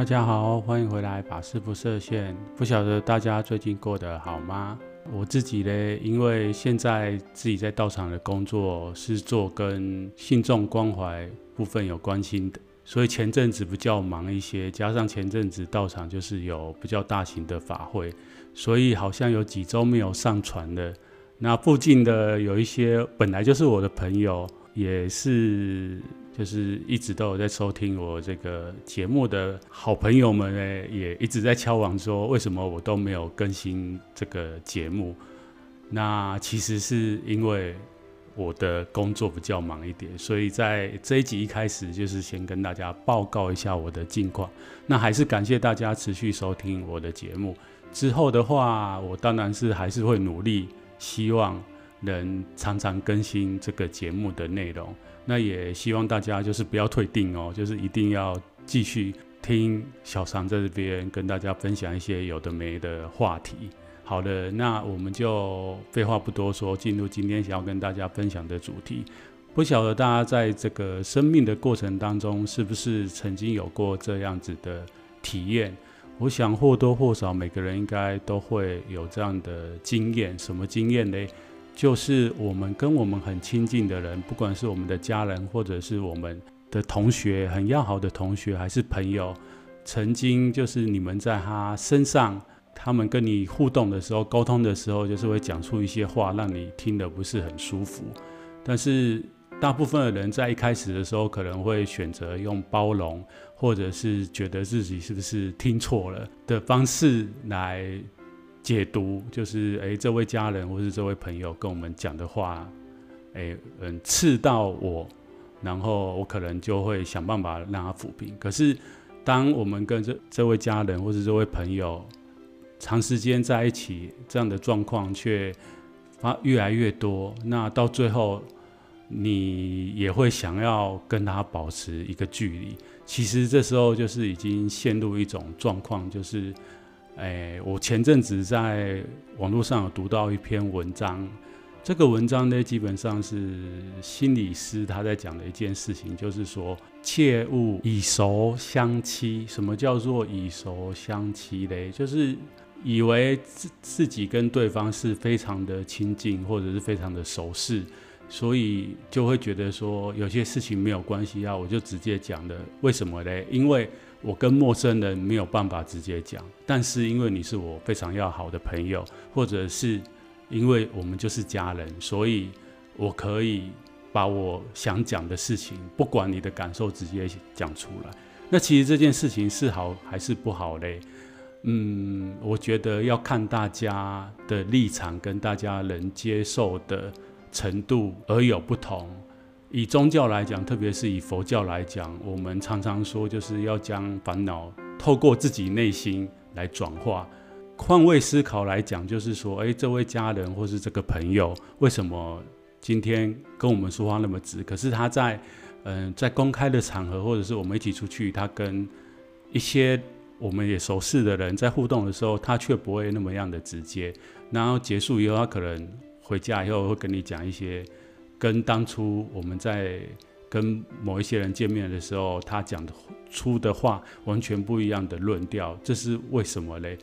大家好，欢迎回来，法师不设限。不晓得大家最近过得好吗？我自己呢，因为现在自己在道场的工作是做跟信众关怀部分有关心的，所以前阵子比较忙一些，加上前阵子道场就是有比较大型的法会，所以好像有几周没有上传了。那附近的有一些本来就是我的朋友，也是。就是一直都有在收听我这个节目的好朋友们呢，也一直在敲碗说，为什么我都没有更新这个节目？那其实是因为我的工作比较忙一点，所以在这一集一开始就是先跟大家报告一下我的近况。那还是感谢大家持续收听我的节目。之后的话，我当然是还是会努力，希望能常常更新这个节目的内容。那也希望大家就是不要退订哦，就是一定要继续听小常在这边跟大家分享一些有的没的话题。好的，那我们就废话不多说，进入今天想要跟大家分享的主题。不晓得大家在这个生命的过程当中，是不是曾经有过这样子的体验？我想或多或少每个人应该都会有这样的经验。什么经验呢？就是我们跟我们很亲近的人，不管是我们的家人，或者是我们的同学，很要好的同学，还是朋友，曾经就是你们在他身上，他们跟你互动的时候，沟通的时候，就是会讲出一些话，让你听得不是很舒服。但是大部分的人在一开始的时候，可能会选择用包容，或者是觉得自己是不是听错了的方式来。解读就是，哎，这位家人或是这位朋友跟我们讲的话，哎，嗯，刺到我，然后我可能就会想办法让他抚平。可是，当我们跟这这位家人或是这位朋友长时间在一起，这样的状况却发越来越多，那到最后，你也会想要跟他保持一个距离。其实这时候就是已经陷入一种状况，就是。哎，我前阵子在网络上有读到一篇文章，这个文章呢，基本上是心理师他在讲的一件事情，就是说切勿以熟相欺。什么叫做以熟相欺嘞？就是以为自自己跟对方是非常的亲近，或者是非常的熟识，所以就会觉得说有些事情没有关系啊，我就直接讲的。为什么嘞？因为我跟陌生人没有办法直接讲，但是因为你是我非常要好的朋友，或者是因为我们就是家人，所以我可以把我想讲的事情，不管你的感受，直接讲出来。那其实这件事情是好还是不好嘞？嗯，我觉得要看大家的立场跟大家能接受的程度而有不同。以宗教来讲，特别是以佛教来讲，我们常常说，就是要将烦恼透过自己内心来转化。换位思考来讲，就是说，诶，这位家人或是这个朋友，为什么今天跟我们说话那么直？可是他在，嗯、在公开的场合，或者是我们一起出去，他跟一些我们也熟识的人在互动的时候，他却不会那么样的直接。然后结束以后，他可能回家以后会跟你讲一些。跟当初我们在跟某一些人见面的时候，他讲的出的话完全不一样的论调，这是为什么嘞？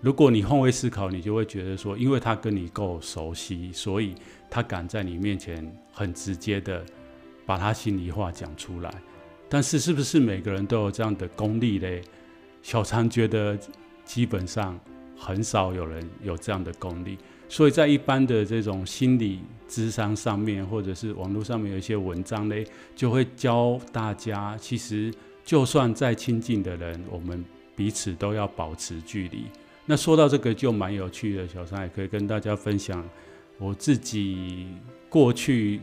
如果你换位思考，你就会觉得说，因为他跟你够熟悉，所以他敢在你面前很直接的把他心里话讲出来。但是，是不是每个人都有这样的功力嘞？小常觉得基本上很少有人有这样的功力。所以在一般的这种心理咨商上面，或者是网络上面有一些文章呢，就会教大家，其实就算再亲近的人，我们彼此都要保持距离。那说到这个就蛮有趣的，小三也可以跟大家分享我自己过去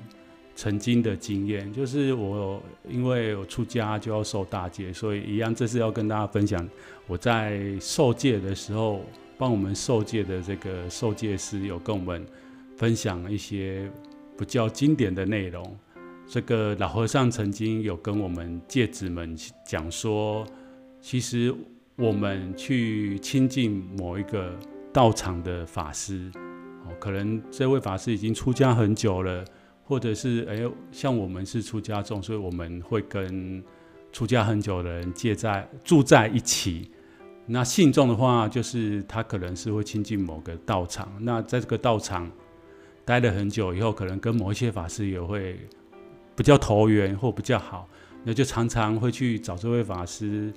曾经的经验，就是我因为我出家就要受大戒，所以一样这是要跟大家分享我在受戒的时候，帮我们受戒的这个受戒师有跟我们分享一些比较经典的内容。这个老和尚曾经有跟我们戒子们讲说，其实我们去亲近某一个道场的法师，哦，可能这位法师已经出家很久了。或者是哎，像我们是出家众，所以我们会跟出家很久的人借在住在一起。那信众的话，就是他可能是会亲近某个道场。那在这个道场待了很久以后，可能跟某一些法师也会比较投缘或比较好，那就常常会去找这位法师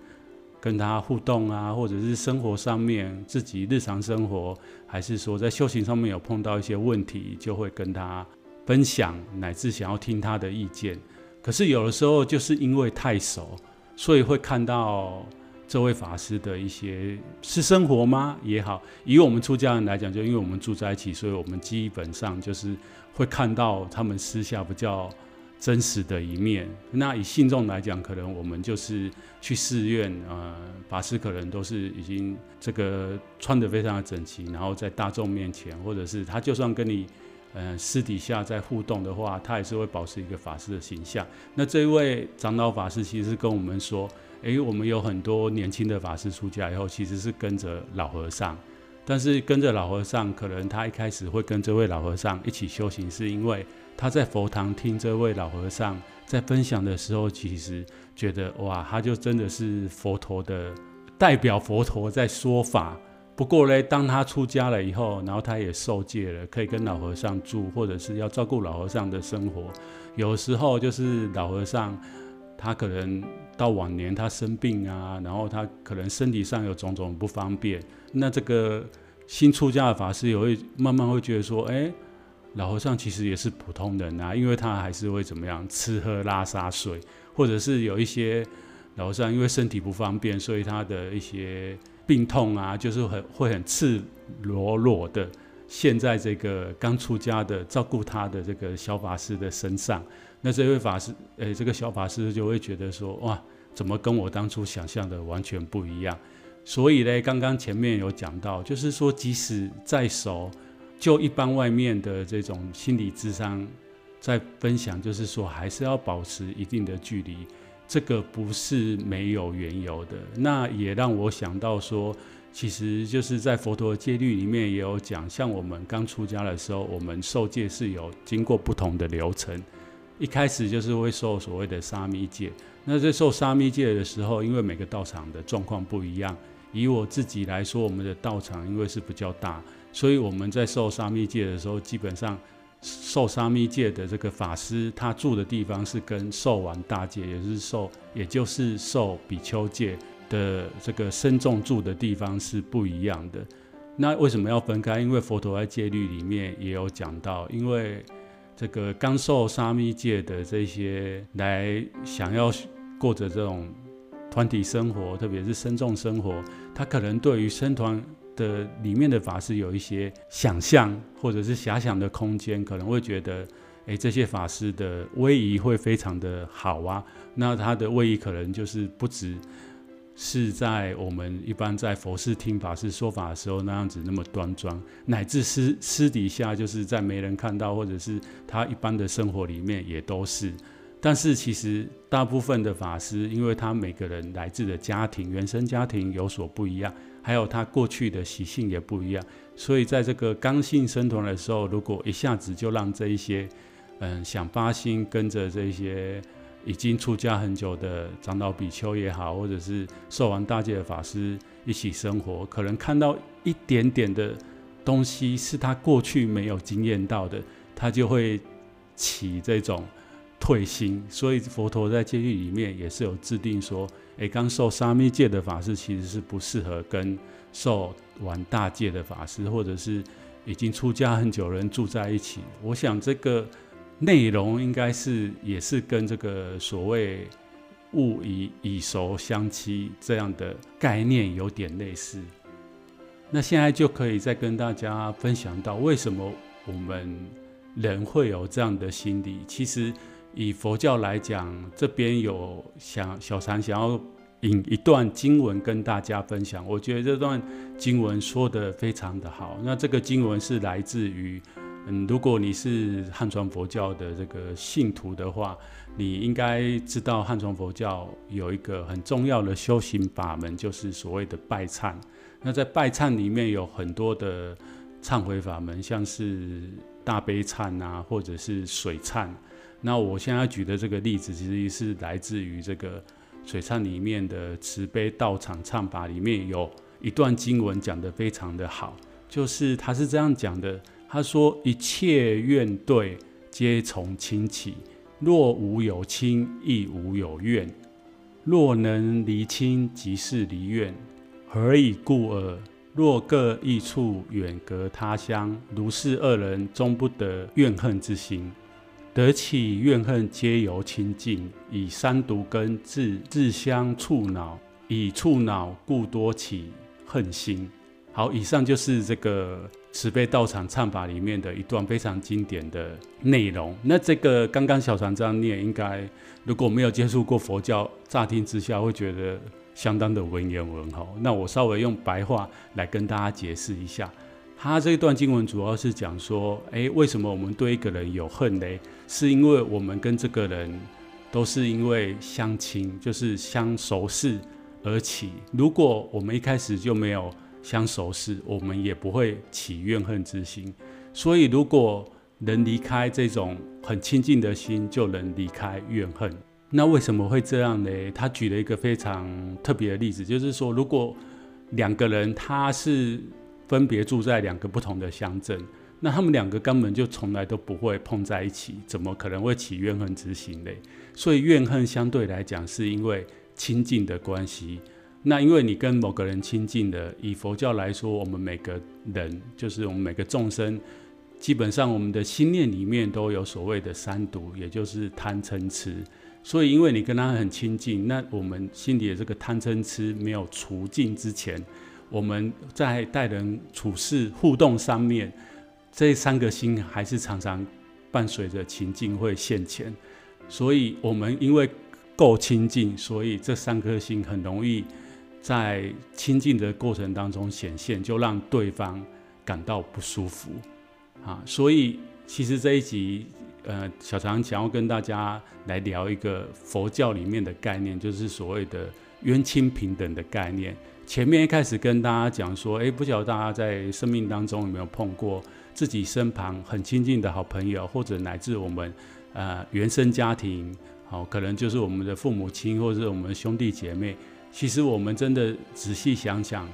跟他互动啊，或者是生活上面自己日常生活，还是说在修行上面有碰到一些问题，就会跟他。分享乃至想要听他的意见，可是有的时候就是因为太熟，所以会看到这位法师的一些私生活吗也好，以我们出家人来讲，就因为我们住在一起，所以我们基本上就是会看到他们私下比较真实的一面。那以信众来讲，可能我们就是去寺院，呃，法师可能都是已经这个穿得非常的整齐，然后在大众面前，或者是他就算跟你。嗯，私底下在互动的话，他也是会保持一个法师的形象。那这一位长老法师其实跟我们说，诶，我们有很多年轻的法师出家以后，其实是跟着老和尚。但是跟着老和尚，可能他一开始会跟这位老和尚一起修行，是因为他在佛堂听这位老和尚在分享的时候，其实觉得哇，他就真的是佛陀的代表，佛陀在说法。不过呢，当他出家了以后，然后他也受戒了，可以跟老和尚住，或者是要照顾老和尚的生活。有时候就是老和尚，他可能到晚年他生病啊，然后他可能身体上有种种不方便。那这个新出家的法师也会慢慢会觉得说，哎，老和尚其实也是普通人啊，因为他还是会怎么样吃喝拉撒睡，或者是有一些老和尚因为身体不方便，所以他的一些。病痛啊，就是很会很赤裸裸的现在这个刚出家的照顾他的这个小法师的身上。那这位法师，诶，这个小法师就会觉得说，哇，怎么跟我当初想象的完全不一样？所以呢，刚刚前面有讲到，就是说，即使再熟，就一般外面的这种心理智商在分享，就是说，还是要保持一定的距离。这个不是没有缘由的，那也让我想到说，其实就是在佛陀戒律里面也有讲，像我们刚出家的时候，我们受戒是有经过不同的流程。一开始就是会受所谓的沙弥戒，那在受沙弥戒的时候，因为每个道场的状况不一样，以我自己来说，我们的道场因为是比较大，所以我们在受沙弥戒的时候，基本上。受沙弥戒的这个法师，他住的地方是跟受完大戒，也是受，也就是受比丘戒的这个僧众住的地方是不一样的。那为什么要分开？因为佛陀在戒律里面也有讲到，因为这个刚受沙弥戒的这些来想要过着这种团体生活，特别是僧众生活，他可能对于僧团。的里面的法师有一些想象或者是遐想的空间，可能会觉得，诶，这些法师的威仪会非常的好啊。那他的威仪可能就是不只是在我们一般在佛寺听法师说法的时候那样子那么端庄，乃至私私底下就是在没人看到或者是他一般的生活里面也都是。但是其实大部分的法师，因为他每个人来自的家庭原生家庭有所不一样。还有他过去的习性也不一样，所以在这个刚性生团的时候，如果一下子就让这一些，嗯，想发心跟着这些已经出家很久的长老比丘也好，或者是受完大戒的法师一起生活，可能看到一点点的东西是他过去没有经验到的，他就会起这种退心。所以佛陀在戒律里面也是有制定说。诶，刚受沙弥戒的法师其实是不适合跟受完大戒的法师，或者是已经出家很久的人住在一起。我想这个内容应该是也是跟这个所谓“物以以熟相欺”这样的概念有点类似。那现在就可以再跟大家分享到，为什么我们人会有这样的心理？其实以佛教来讲，这边有想小禅想要引一段经文跟大家分享。我觉得这段经文说得非常的好。那这个经文是来自于，嗯，如果你是汉传佛教的这个信徒的话，你应该知道汉传佛教有一个很重要的修行法门，就是所谓的拜忏。那在拜忏里面有很多的忏悔法门，像是大悲忏啊，或者是水忏。那我现在举的这个例子，其实是来自于这个水忏里面的慈悲道场忏法里面有一段经文讲得非常的好，就是他是这样讲的，他说一切怨怼皆从亲起，若无有亲，亦无有怨，若能离亲，即是离怨。何以故耳？若各异处，远隔他乡，如是二人终不得怨恨之心。得起怨恨，皆由亲近，以三毒根自自相触恼，以触恼故多起恨心。好，以上就是这个慈悲道场唱法里面的一段非常经典的内容。那这个刚刚小船这样念，应该如果没有接触过佛教，乍听之下会觉得。相当的文言文哈，那我稍微用白话来跟大家解释一下。他这一段经文主要是讲说，诶，为什么我们对一个人有恨呢？是因为我们跟这个人都是因为相亲，就是相熟识而起。如果我们一开始就没有相熟识，我们也不会起怨恨之心。所以，如果能离开这种很亲近的心，就能离开怨恨。那为什么会这样呢？他举了一个非常特别的例子，就是说，如果两个人他是分别住在两个不同的乡镇，那他们两个根本就从来都不会碰在一起，怎么可能会起怨恨之心呢？所以怨恨相对来讲是因为亲近的关系。那因为你跟某个人亲近的，以佛教来说，我们每个人就是我们每个众生，基本上我们的心念里面都有所谓的三毒，也就是贪嗔痴。所以，因为你跟他很亲近，那我们心里的这个贪嗔痴没有除尽之前，我们在待人处事互动上面，这三个心还是常常伴随着情境会现前。所以，我们因为够亲近，所以这三颗心很容易在亲近的过程当中显现，就让对方感到不舒服啊。所以，其实这一集。呃，小常想要跟大家来聊一个佛教里面的概念，就是所谓的冤亲平等的概念。前面一开始跟大家讲说，诶，不晓得大家在生命当中有没有碰过自己身旁很亲近的好朋友，或者乃至我们呃原生家庭，好、可能就是我们的父母亲或者是我们的兄弟姐妹。其实我们真的仔细想想，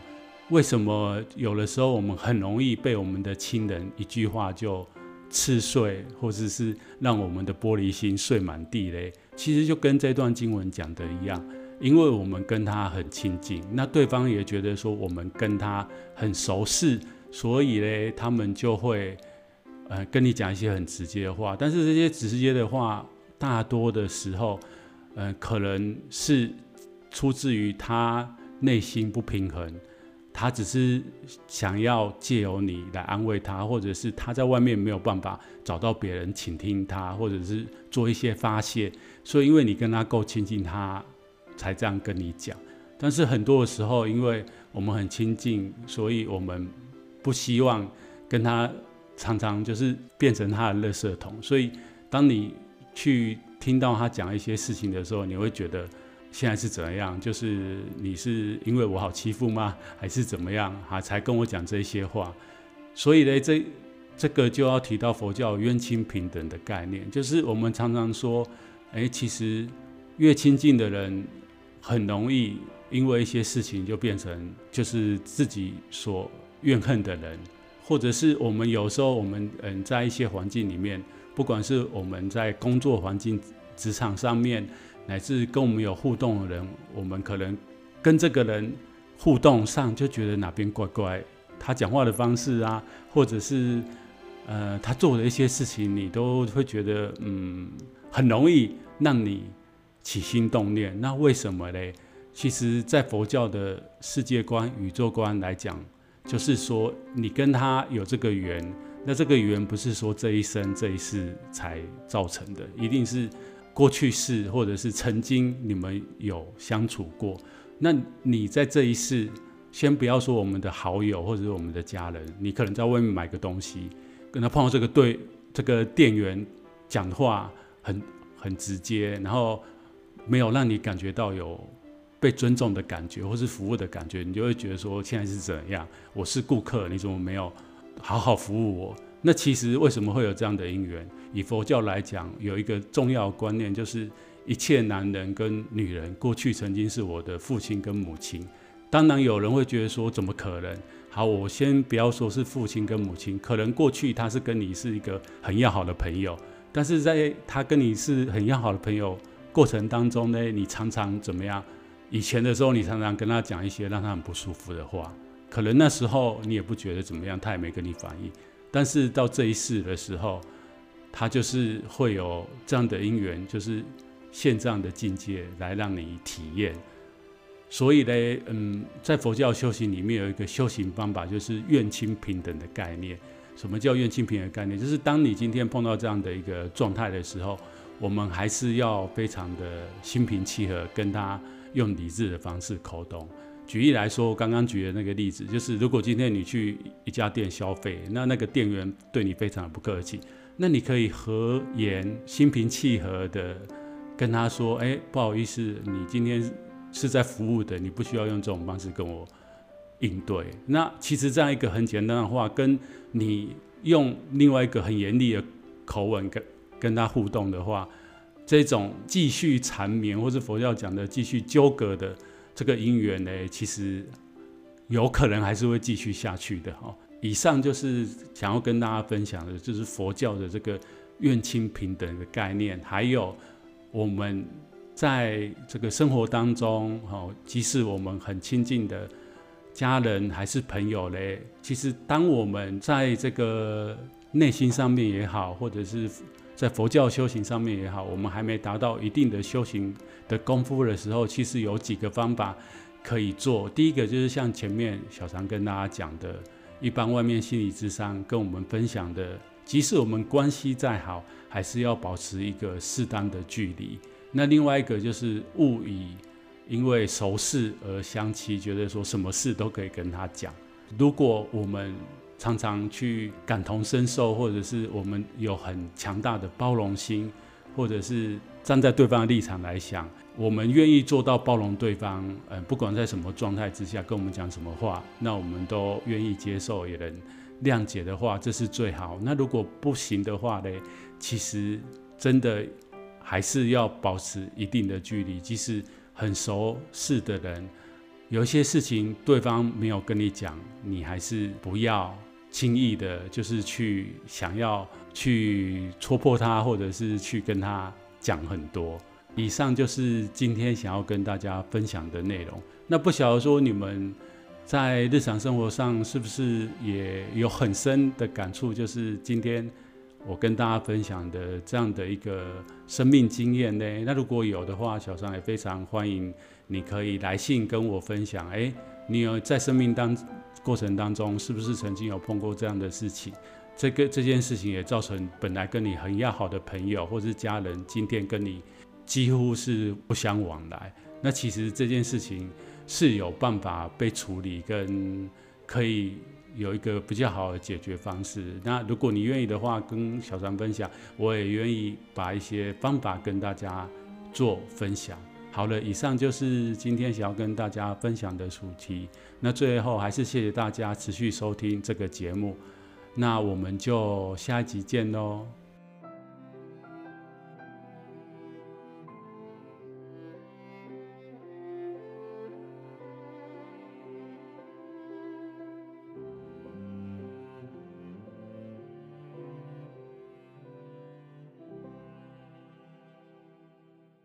为什么有的时候我们很容易被我们的亲人一句话就刺碎，或者是让我们的玻璃心碎满地嘞，其实就跟这段经文讲的一样，因为我们跟他很亲近，那对方也觉得说我们跟他很熟识，所以嘞，他们就会呃跟你讲一些很直接的话。但是这些直接的话，大多的时候，呃，可能是出自于他内心不平衡。他只是想要借由你来安慰他，或者是他在外面没有办法找到别人倾听他，或者是做一些发泄，所以因为你跟他够亲近，他才这样跟你讲。但是很多的时候，因为我们很亲近，所以我们不希望跟他常常就是变成他的垃圾桶。所以当你去听到他讲一些事情的时候，你会觉得。现在是怎样？就是你是因为我好欺负吗？还是怎么样？哈，才跟我讲这些话。所以呢，这这个就要提到佛教冤亲平等的概念。就是我们常常说，哎，其实越亲近的人，很容易因为一些事情就变成就是自己所怨恨的人，或者是我们有时候我们嗯在一些环境里面，不管是我们在工作环境、职场上面。乃至跟我们有互动的人，我们可能跟这个人互动上就觉得哪边怪怪，他讲话的方式啊，或者是呃他做的一些事情，你都会觉得嗯很容易让你起心动念。那为什么嘞？其实，在佛教的世界观、宇宙观来讲，就是说你跟他有这个缘，那这个缘不是说这一生这一世才造成的，一定是过去式或者是曾经你们有相处过。那你在这一世，先不要说我们的好友或者是我们的家人，你可能在外面买个东西，跟他碰到这个对这个店员讲话很很直接，然后没有让你感觉到有被尊重的感觉，或是服务的感觉，你就会觉得说现在是怎样？我是顾客，你怎么没有？好好服务我。那其实为什么会有这样的因缘？以佛教来讲，有一个重要观念，就是一切男人跟女人过去曾经是我的父亲跟母亲。当然有人会觉得说，怎么可能？好，我先不要说是父亲跟母亲，可能过去他是跟你是一个很要好的朋友，但是在他跟你是很要好的朋友过程当中呢，你常常怎么样？以前的时候，你常常跟他讲一些让他很不舒服的话。可能那时候你也不觉得怎么样，他也没跟你反应。但是到这一世的时候，他就是会有这样的因缘，就是现这样的境界来让你体验。所以呢，嗯，在佛教修行里面有一个修行方法，就是愿亲平等的概念。什么叫愿亲平等的概念？就是当你今天碰到这样的一个状态的时候，我们还是要非常的心平气和，跟他用理智的方式沟通。举例来说，刚刚举的那个例子，就是如果今天你去一家店消费，那那个店员对你非常的不客气，那你可以和颜、心平气和的跟他说：“哎，不好意思，你今天是在服务的，你不需要用这种方式跟我应对。”那其实这样一个很简单的话，跟你用另外一个很严厉的口吻跟跟他互动的话，这种继续缠绵，或是佛教讲的继续纠葛的。这个因缘呢，其实有可能还是会继续下去的哈。以上就是想要跟大家分享的，就是佛教的这个愿亲平等的概念，还有我们在这个生活当中，哈，即使我们很亲近的家人还是朋友嘞，其实当我们在这个内心上面也好，或者是在佛教修行上面也好，我们还没达到一定的修行的功夫的时候，其实有几个方法可以做。第一个就是像前面小常跟大家讲的，一般外面心理咨商跟我们分享的，即使我们关系再好，还是要保持一个适当的距离。那另外一个就是勿以因为熟识而相欺，觉得说什么事都可以跟他讲。如果我们常常去感同身受，或者是我们有很强大的包容心，或者是站在对方的立场来想，我们愿意做到包容对方，呃，不管在什么状态之下跟我们讲什么话，那我们都愿意接受，也能谅解的话，这是最好。那如果不行的话呢？其实真的还是要保持一定的距离，即使很熟识的人，有一些事情对方没有跟你讲，你还是不要。轻易的，就是去想要去戳破他，或者是去跟他讲很多。以上就是今天想要跟大家分享的内容。那不晓得说你们在日常生活上是不是也有很深的感触？就是今天我跟大家分享的这样的一个生命经验呢？那如果有的话，小常也非常欢迎你可以来信跟我分享。哎，你有在生命当过程当中，是不是曾经有碰过这样的事情？这个这件事情也造成本来跟你很要好的朋友或是家人，今天跟你几乎是不相往来。那其实这件事情是有办法被处理，跟可以有一个比较好的解决方式。那如果你愿意的话，跟小张分享，我也愿意把一些方法跟大家做分享。好了，以上就是今天想要跟大家分享的主题。那最后还是谢谢大家持续收听这个节目。那我们就下一集见喽。